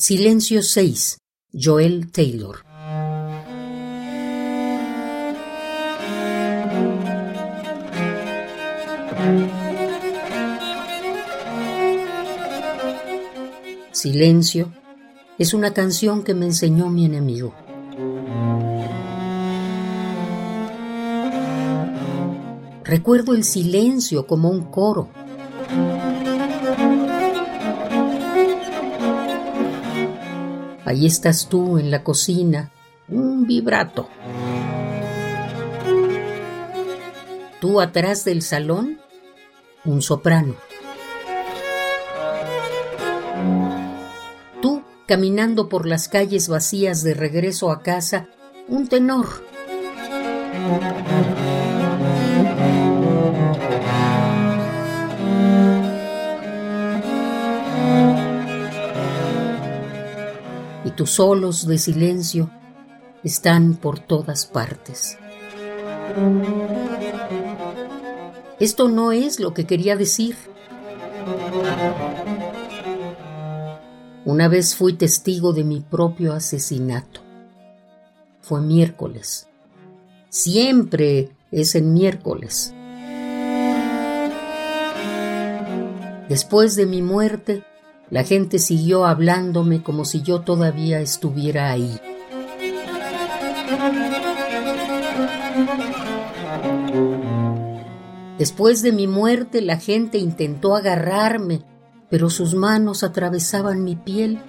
Silencio 6. Joel Taylor. Silencio es una canción que me enseñó mi enemigo. Recuerdo el silencio como un coro. Ahí estás tú en la cocina, un vibrato. Tú atrás del salón, un soprano. Tú caminando por las calles vacías de regreso a casa, un tenor. Y tus solos de silencio están por todas partes. Esto no es lo que quería decir. Una vez fui testigo de mi propio asesinato. Fue miércoles. Siempre es en miércoles. Después de mi muerte, la gente siguió hablándome como si yo todavía estuviera ahí. Después de mi muerte la gente intentó agarrarme, pero sus manos atravesaban mi piel.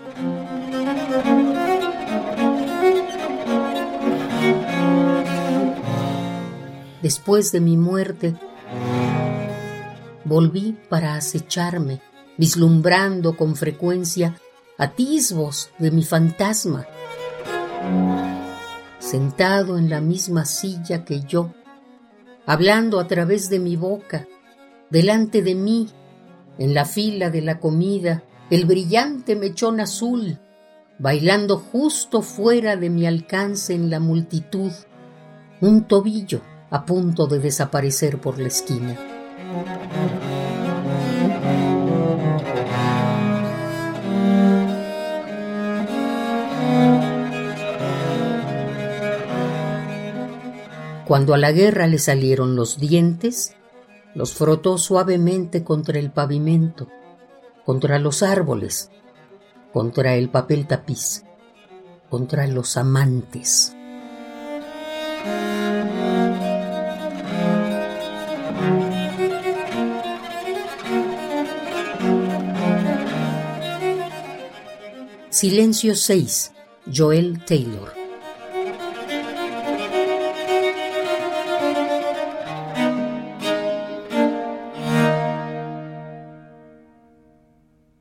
Después de mi muerte, volví para acecharme vislumbrando con frecuencia atisbos de mi fantasma, sentado en la misma silla que yo, hablando a través de mi boca, delante de mí, en la fila de la comida, el brillante mechón azul, bailando justo fuera de mi alcance en la multitud, un tobillo a punto de desaparecer por la esquina. Cuando a la guerra le salieron los dientes, los frotó suavemente contra el pavimento, contra los árboles, contra el papel tapiz, contra los amantes. Silencio 6. Joel Taylor.